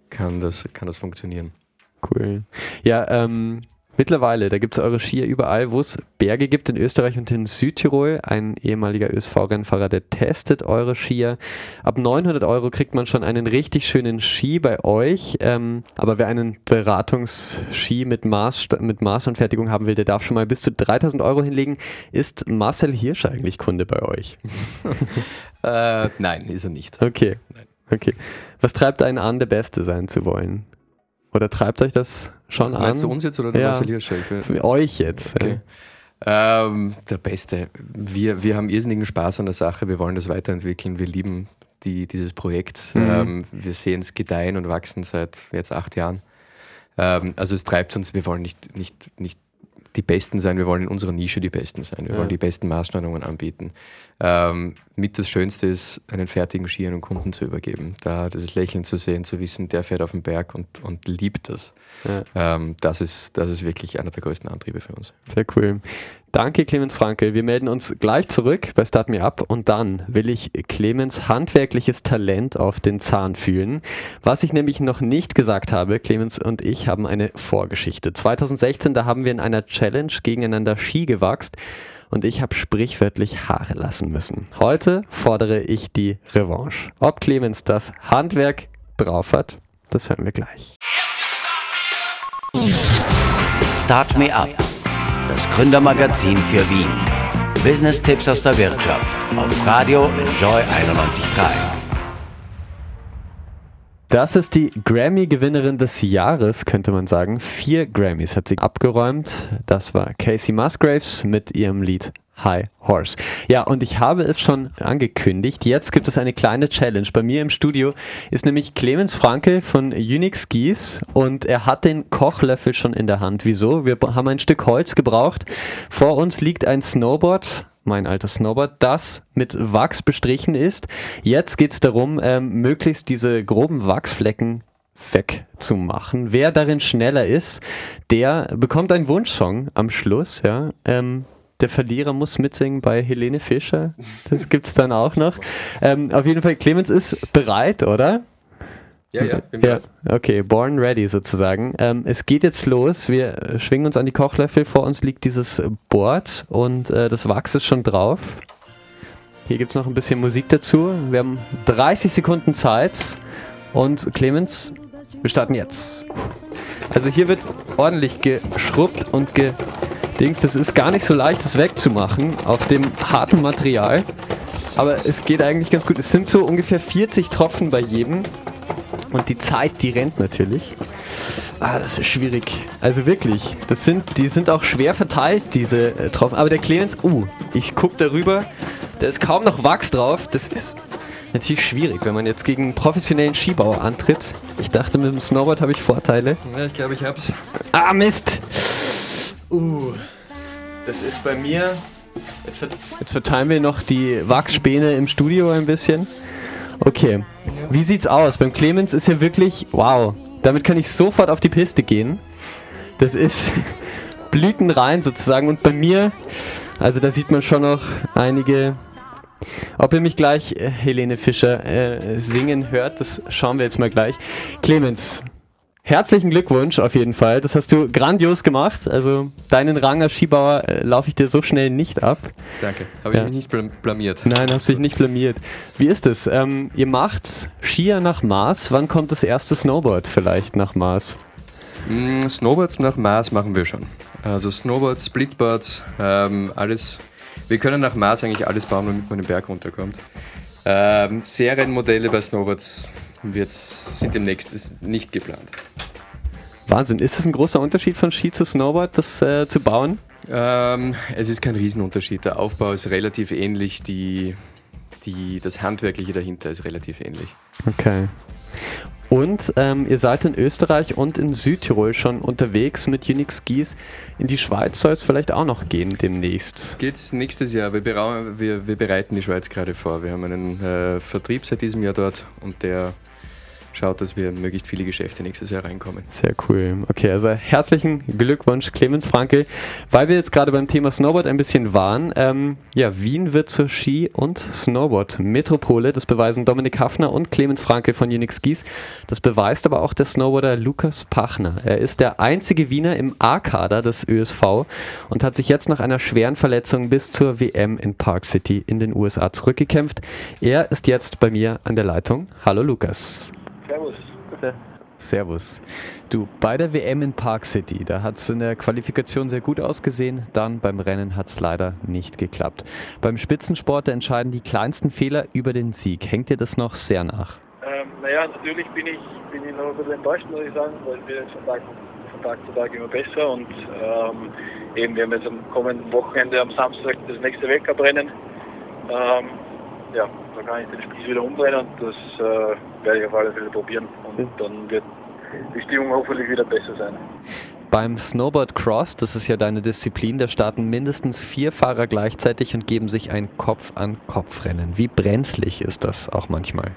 [SPEAKER 4] kann das, kann das funktionieren.
[SPEAKER 1] Cool. Ja, ähm, mittlerweile, da gibt es eure Skier überall, wo es Berge gibt, in Österreich und in Südtirol. Ein ehemaliger ÖSV-Rennfahrer, der testet eure Skier. Ab 900 Euro kriegt man schon einen richtig schönen Ski bei euch. Ähm, aber wer einen Beratungsski mit, Maß, mit Maßanfertigung haben will, der darf schon mal bis zu 3000 Euro hinlegen. Ist Marcel Hirsch eigentlich Kunde bei euch? (laughs)
[SPEAKER 4] Äh, nein, ist er nicht.
[SPEAKER 1] Okay. Okay. Was treibt einen an, der Beste sein zu wollen? Oder treibt euch das schon an?
[SPEAKER 4] Meinst du uns jetzt oder den
[SPEAKER 1] Ja.
[SPEAKER 4] Marcel
[SPEAKER 1] Für euch jetzt.
[SPEAKER 4] Okay. Ähm, der Beste. Wir, wir haben irrsinnigen Spaß an der Sache. Wir wollen das weiterentwickeln. Wir lieben die, dieses Projekt.
[SPEAKER 1] Mhm.
[SPEAKER 4] Ähm, wir sehen es gedeihen und wachsen seit jetzt acht Jahren. Ähm, also es treibt uns, wir wollen nicht, nicht, nicht die Besten sein, wir wollen in unserer Nische die Besten sein. Wir
[SPEAKER 1] Ja.
[SPEAKER 4] wollen die besten Maßschneidungen anbieten. Ähm, mit das Schönste ist, einen fertigen Ski an einen Kunden zu übergeben. Da dieses Lächeln zu sehen, zu wissen, der fährt auf den Berg und, und liebt das.
[SPEAKER 1] Ja.
[SPEAKER 4] Ähm, das, ist, das ist wirklich einer der größten Antriebe für uns.
[SPEAKER 1] Sehr cool. Danke, Clemens Franke. Wir melden uns gleich zurück bei Start Me Up und dann will ich Clemens handwerkliches Talent auf den Zahn fühlen. Was ich nämlich noch nicht gesagt habe, Clemens und ich haben eine Vorgeschichte. 2016, da haben wir in einer Challenge gegeneinander Ski gewachst und ich habe sprichwörtlich Haare lassen müssen. Heute fordere ich die Revanche. Ob Clemens das Handwerk drauf hat, das hören wir gleich.
[SPEAKER 2] Start Me Up, das Gründermagazin für Wien. Business-Tipps aus der Wirtschaft auf Radio Enjoy 91.3.
[SPEAKER 1] Das ist die Grammy-Gewinnerin des Jahres, könnte man sagen. Vier Grammys hat sie abgeräumt. Das war Casey Musgraves mit ihrem Lied High Horse. Ja, und ich habe es schon angekündigt. Jetzt gibt es eine kleine Challenge. Bei mir im Studio ist nämlich Clemens Franke von Unix Skis und er hat den Kochlöffel schon in der Hand. Wieso? Wir haben ein Stück Holz gebraucht. Vor uns liegt ein Snowboard mein alter Snowboard, das mit Wachs bestrichen ist. Jetzt geht es darum, ähm, möglichst diese groben Wachsflecken wegzumachen. Wer darin schneller ist, der bekommt einen Wunschsong am Schluss. Ja. Ähm, der Verlierer muss mitsingen bei Helene Fischer. Das gibt es dann auch noch. Ähm, auf jeden Fall, Clemens ist bereit, oder?
[SPEAKER 4] Ja, ja,
[SPEAKER 1] ja. Okay, born ready sozusagen. Ähm, es geht jetzt los. Wir schwingen uns an die Kochlöffel. Vor uns liegt dieses Board und äh, das Wachs ist schon drauf. Hier gibt es noch ein bisschen Musik dazu. Wir haben 30 Sekunden Zeit. Und Clemens, wir starten jetzt. Also hier wird ordentlich geschrubbt und gedingst. Das ist gar nicht so leicht, das wegzumachen auf dem harten Material. Aber es geht eigentlich ganz gut. Es sind so ungefähr 40 Tropfen bei jedem. Und die Zeit, die rennt natürlich. Ah, das ist schwierig. Also wirklich, das sind, die sind auch schwer verteilt, diese äh, Tropfen. Aber der Clemens, uh, ich guck darüber, da ist kaum noch Wachs drauf. Das ist natürlich schwierig, wenn man jetzt gegen einen professionellen Skibauer antritt. Ich dachte, mit dem Snowboard habe ich Vorteile.
[SPEAKER 4] Ja, ich glaube, ich hab's.
[SPEAKER 1] Ah, Mist! Uh, das ist bei mir. Jetzt, ver jetzt verteilen wir noch die Wachsspäne im Studio ein bisschen. Okay. Wie sieht's aus? Beim Clemens ist ja wirklich. Wow. Damit kann ich sofort auf die Piste gehen. Das ist (laughs) Blüten rein sozusagen. Und bei mir, also da sieht man schon noch einige ob ihr mich gleich, äh, Helene Fischer, äh, singen hört, das schauen wir jetzt mal gleich. Clemens, herzlichen Glückwunsch auf jeden Fall. Das hast du grandios gemacht. Also deinen Rang als Skibauer äh, laufe ich dir so schnell nicht ab.
[SPEAKER 4] Danke. Habe ja. ich mich nicht blamiert.
[SPEAKER 1] Nein, hast dich nicht blamiert. Wie ist es? Ähm, ihr macht Skier nach Mars. Wann kommt das erste Snowboard vielleicht nach Mars?
[SPEAKER 4] Mm, Snowboards nach Mars machen wir schon. Also Snowboards, Splitboards, ähm, alles wir können nach Maß eigentlich alles bauen, damit man den Berg runterkommt. Ähm, Serienmodelle bei Snowboards sind demnächst nicht geplant.
[SPEAKER 1] Wahnsinn. Ist es ein großer Unterschied von Ski zu Snowboard, das äh, zu bauen?
[SPEAKER 4] Ähm, es ist kein Riesenunterschied. Der Aufbau ist relativ ähnlich, die, die, das Handwerkliche dahinter ist relativ ähnlich.
[SPEAKER 1] Okay. Und ähm, ihr seid in Österreich und in Südtirol schon unterwegs mit Unix Skis. In die Schweiz soll es vielleicht auch noch gehen demnächst.
[SPEAKER 4] Geht's nächstes Jahr. Wir, wir, wir bereiten die Schweiz gerade vor. Wir haben einen äh, Vertrieb seit diesem Jahr dort und der schaut, dass wir möglichst viele Geschäfte nächstes Jahr reinkommen.
[SPEAKER 1] Sehr cool. Okay, also herzlichen Glückwunsch, Clemens Frankel. Weil wir jetzt gerade beim Thema Snowboard ein bisschen waren, ähm, ja, Wien wird zur Ski- und Snowboard-Metropole. Das beweisen Dominik Hafner und Clemens Frankel von Unix Skis. Das beweist aber auch der Snowboarder Lukas Pachner. Er ist der einzige Wiener im A-Kader des ÖSV und hat sich jetzt nach einer schweren Verletzung bis zur WM in Park City in den USA zurückgekämpft. Er ist jetzt bei mir an der Leitung. Hallo Lukas.
[SPEAKER 5] Servus.
[SPEAKER 1] Servus. Du, bei der WM in Park City, da hat es in der Qualifikation sehr gut ausgesehen, dann beim Rennen hat es leider nicht geklappt. Beim Spitzensport entscheiden die kleinsten Fehler über den Sieg. Hängt dir das noch sehr nach?
[SPEAKER 5] Ähm, naja, natürlich bin ich, bin ich noch ein bisschen enttäuscht, muss ich sagen, weil wir jetzt von Tag, von Tag zu Tag immer besser und ähm, eben wir haben jetzt am kommenden Wochenende am Samstag das nächste Weltcuprennen. Ähm, ja, da kann ich den Spiel wieder umdrehen und das äh, werde ich auf alle Fälle probieren und dann wird die Stimmung hoffentlich wieder besser sein.
[SPEAKER 1] Beim Snowboard Cross, das ist ja deine Disziplin, da starten mindestens vier Fahrer gleichzeitig und geben sich ein Kopf-an-Kopf-Rennen. Wie brenzlig ist das auch manchmal?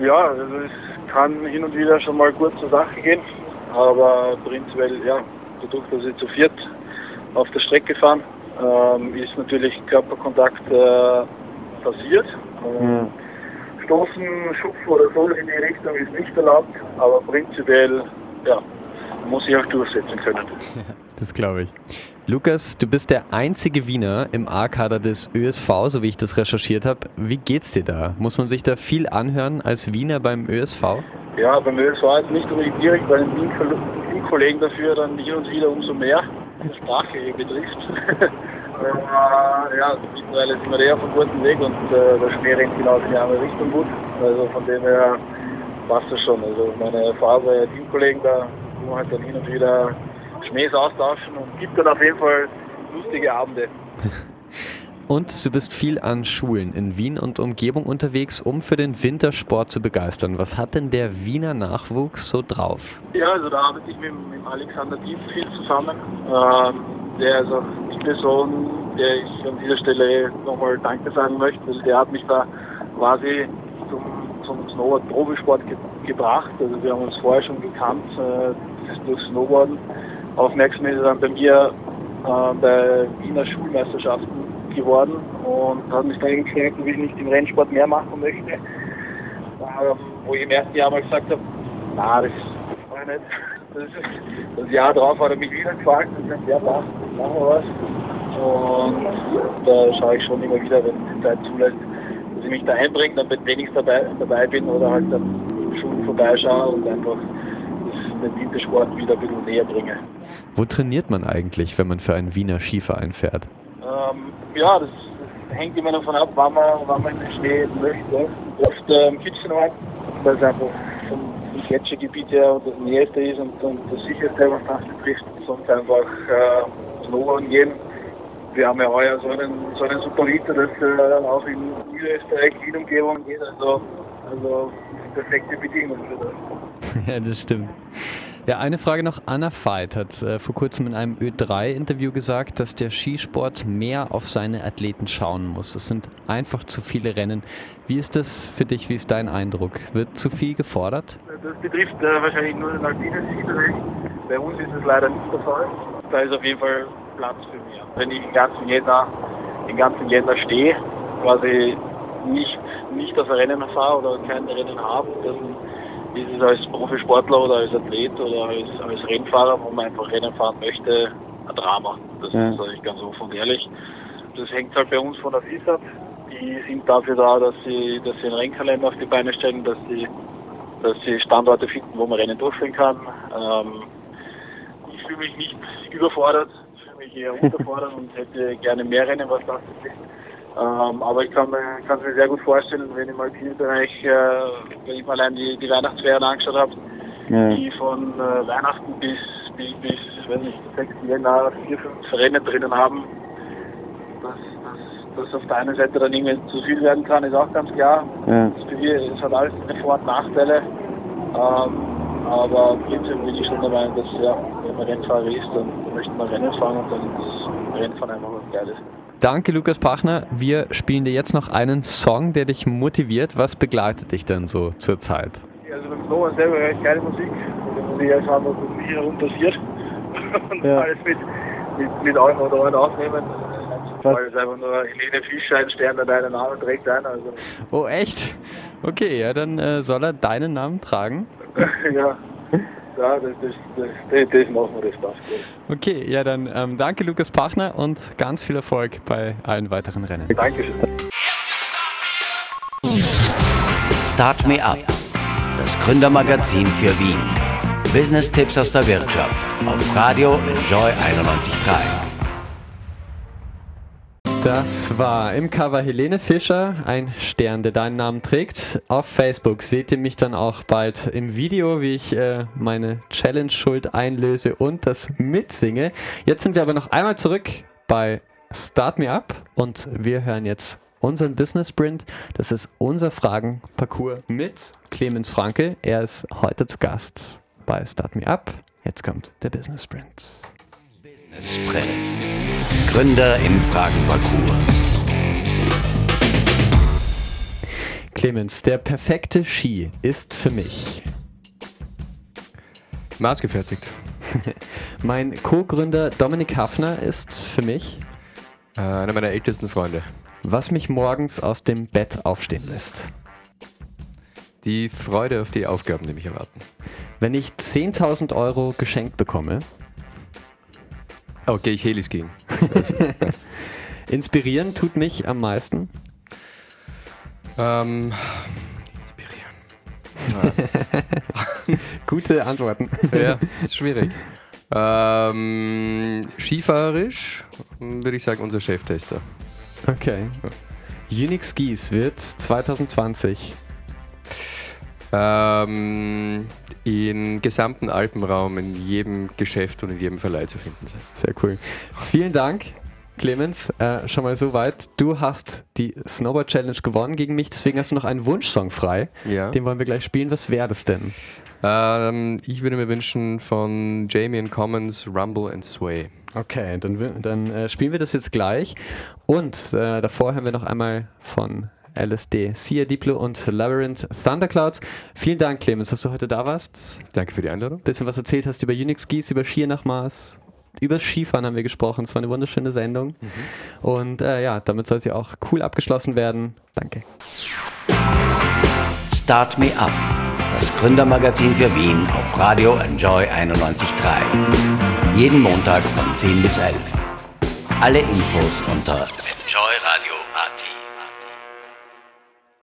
[SPEAKER 5] Ja, also es kann hin und wieder schon mal gut zur Sache gehen, aber prinzipiell, ja, dadurch, dass ich zu viert auf der Strecke fahren, ähm, ist natürlich Körperkontakt äh, passiert. Mhm. Stoßen, Schupfen oder so in die Richtung ist nicht erlaubt, aber prinzipiell ja, muss ich auch durchsetzen können. (laughs)
[SPEAKER 1] Das glaube ich. Lukas, du bist der einzige Wiener im A-Kader des ÖSV, so wie ich das recherchiert habe. Wie geht's dir da? Muss man sich da viel anhören als Wiener beim ÖSV?
[SPEAKER 5] Ja, beim ÖSV ist nicht unbedingt direkt, weil den Kollegen dafür dann hin und wieder umso mehr die Sprache betrifft. (laughs) Ja, mittlerweile sind wir eher auf einem guten Weg und äh, der Schnee rennt genau in die andere Richtung gut. Also von dem her passt das schon. Also meine Farbe, Teamkollegen da, wo halt dann hin und wieder Schnees austauschen und gibt dann auf jeden Fall lustige Abende. (laughs)
[SPEAKER 1] Und du bist viel an Schulen in Wien und Umgebung unterwegs, um für den Wintersport zu begeistern. Was hat denn der Wiener Nachwuchs so drauf?
[SPEAKER 5] Ja, also da arbeite ich mit, mit Alexander Dietz viel zusammen. Ähm, der ist auch so ein der ich an dieser Stelle nochmal Danke sagen möchte. Also der hat mich da quasi zum, zum Snowboard-Probisport ge gebracht. Also wir haben uns vorher schon gekannt, äh, durch Snowboarden. Aufmerksam ist er dann bei mir äh, bei Wiener Schulmeisterschaften geworden und hat mich dann gefragt, ob ich nicht im Rennsport mehr machen möchte. Äh, wo ich im ersten Jahr mal gesagt habe, na, das war nicht. Das, (laughs) das Jahr drauf hat er mich wieder gefragt und gesagt, ja, machen wir was. Und da schaue ich schon immer wieder, wenn die Zeit zulässt, dass ich mich da einbringe, bei Trainings dabei, dabei bin oder halt dann in Schulen vorbeischaue und einfach den Wintersport wieder ein bisschen näher bringe.
[SPEAKER 1] Wo trainiert man eigentlich, wenn man für einen Wiener Skiverein fährt?
[SPEAKER 5] Ähm, ja, das, das, hängt immer davon ab, wann man, wann man in den Schnee möchte. Oft ähm, Kitchenort, weil es einfach vom, vom Gletschergebiet her und das Näheste ist und, und das sicherste, was das betrifft. Sonst einfach äh, Snowboarden gehen. Wir haben ja heuer so einen, so einen super Winter, dass äh, auch in Niederösterreich Wien-Umgebung geht. Also, also perfekte Bedingungen für das. (laughs)
[SPEAKER 1] ja, das stimmt. Ja, eine Frage noch. Anna Veit hat äh, vor kurzem in einem Ö3-Interview gesagt, dass der Skisport mehr auf seine Athleten schauen muss. Es sind einfach zu viele Rennen. Wie ist das für dich? Wie ist dein Eindruck? Wird zu viel gefordert?
[SPEAKER 5] Das betrifft äh, wahrscheinlich nur den alpinen Skibereich. Bei uns ist es leider nicht der Fall. Da ist auf jeden Fall Platz für mich. Wenn ich den ganzen Jänner, den ganzen Jänner stehe, quasi nicht, nicht das Rennen fahre oder keine Rennen habe, dann ist es als Profisportler oder als Athlet oder als, als Rennfahrer, wo man einfach Rennen fahren möchte, ein Drama. Das ja. ist eigentlich ganz offen und ehrlich. Das hängt halt bei uns von der FIS ab. Die sind dafür da, dass sie, dass sie einen Rennkalender auf die Beine stellen, dass sie, dass sie Standorte finden, wo man Rennen durchführen kann. Ähm, ich fühle mich nicht überfordert, ich fühle mich eher unterfordert und hätte gerne mehr Rennen, was das ist. Ähm, aber ich kann, mir, kann mir sehr gut vorstellen, wenn ich mal im Bereich, äh, wenn ich mal allein die, die Weihnachtsferien angeschaut habe, ja. die von äh, Weihnachten bis, bis, bis weiß nicht, 6. Jänner vier, fünf Rennen drinnen haben, dass, dass, dass auf der einen Seite dann irgendwie zu viel werden kann, ist auch ganz klar. Ja. Es hat alles Vor- und Nachteile. Ähm, aber prinzipiell bin ich schon der Meinung, dass ja, wenn man Rennfahrer ist, dann möchte man Rennen fahren und dann ist Rennfahren einfach was Geiles.
[SPEAKER 1] Danke, Lukas Pachner. Wir spielen dir jetzt noch einen Song, der dich motiviert. Was begleitet dich denn so zur Zeit?
[SPEAKER 5] Also beim Snowboard selber ich geile Musik. Da muss ich einfach was um mich herum passiert. (laughs) Und ja. alles mit, mit, mit allen oder allen aufnehmen. Weil es einfach nur Helene Fischer ein Stern, der deinen Namen trägt. Ein, also.
[SPEAKER 1] Oh, echt? Okay, ja, dann äh, soll er deinen Namen tragen. (laughs)
[SPEAKER 5] ja ja, das, das, das, das machen wir, das passt gut.
[SPEAKER 1] Okay, ja dann ähm, danke Lukas Pachner und ganz viel Erfolg bei allen weiteren Rennen.
[SPEAKER 5] Dankeschön.
[SPEAKER 2] Start Me Up, das Gründermagazin für Wien. Business-Tipps aus der Wirtschaft auf Radio Enjoy 91.3.
[SPEAKER 1] Das war im Cover Helene Fischer, ein Stern, der deinen Namen trägt. Auf Facebook seht ihr mich dann auch bald im Video, wie ich äh, meine Challenge-Schuld einlöse und das mitsinge. Jetzt sind wir aber noch einmal zurück bei Start Me Up und wir hören jetzt unseren Business Sprint. Das ist unser Fragenparcours mit Clemens Franke. Er ist heute zu Gast bei Start Me Up. Jetzt kommt der Business Sprint.
[SPEAKER 2] Sprint. Gründer im Fragenparcours.
[SPEAKER 1] Clemens, der perfekte Ski ist für mich.
[SPEAKER 4] Maßgefertigt. (laughs)
[SPEAKER 1] mein Co-Gründer Dominik Hafner ist für mich.
[SPEAKER 4] Äh, einer meiner ältesten Freunde.
[SPEAKER 1] Was mich morgens aus dem Bett aufstehen lässt.
[SPEAKER 4] Die Freude auf die Aufgaben, die mich erwarten.
[SPEAKER 1] Wenn ich 10.000 Euro geschenkt bekomme.
[SPEAKER 4] Okay, ich Helis gehen. (laughs)
[SPEAKER 1] Inspirieren tut mich am meisten.
[SPEAKER 4] Ähm, inspirieren. (laughs)
[SPEAKER 1] Gute Antworten.
[SPEAKER 4] Ja, ist schwierig. Ähm, skifahrerisch würde ich sagen unser Cheftester.
[SPEAKER 1] Okay. Unix Skis wird 2020
[SPEAKER 4] ähm, im gesamten Alpenraum in jedem Geschäft und in jedem Verleih zu finden sein.
[SPEAKER 1] Sehr cool. Vielen Dank Clemens, äh, schon mal so weit. Du hast die Snowboard Challenge gewonnen gegen mich, deswegen hast du noch einen Wunschsong frei.
[SPEAKER 4] Ja.
[SPEAKER 1] Den wollen wir gleich spielen. Was wäre das denn?
[SPEAKER 4] Ähm, ich würde mir wünschen von Jamie and Commons Rumble and Sway.
[SPEAKER 1] Okay, dann, dann äh, spielen wir das jetzt gleich. Und äh, davor hören wir noch einmal von LSD, Sia Diplo und Labyrinth Thunderclouds. Vielen Dank, Clemens, dass du heute da warst.
[SPEAKER 4] Danke für die Einladung.
[SPEAKER 1] bisschen was erzählt hast über Unix Skis, über Skier nach Mars. Über Skifahren haben wir gesprochen. Es war eine wunderschöne Sendung. Und äh, ja, damit soll sie auch cool abgeschlossen werden. Danke.
[SPEAKER 2] Start Me Up, das Gründermagazin für Wien auf Radio Enjoy 91.3. Jeden Montag von 10 bis 11. Alle Infos unter enjoyradio.at.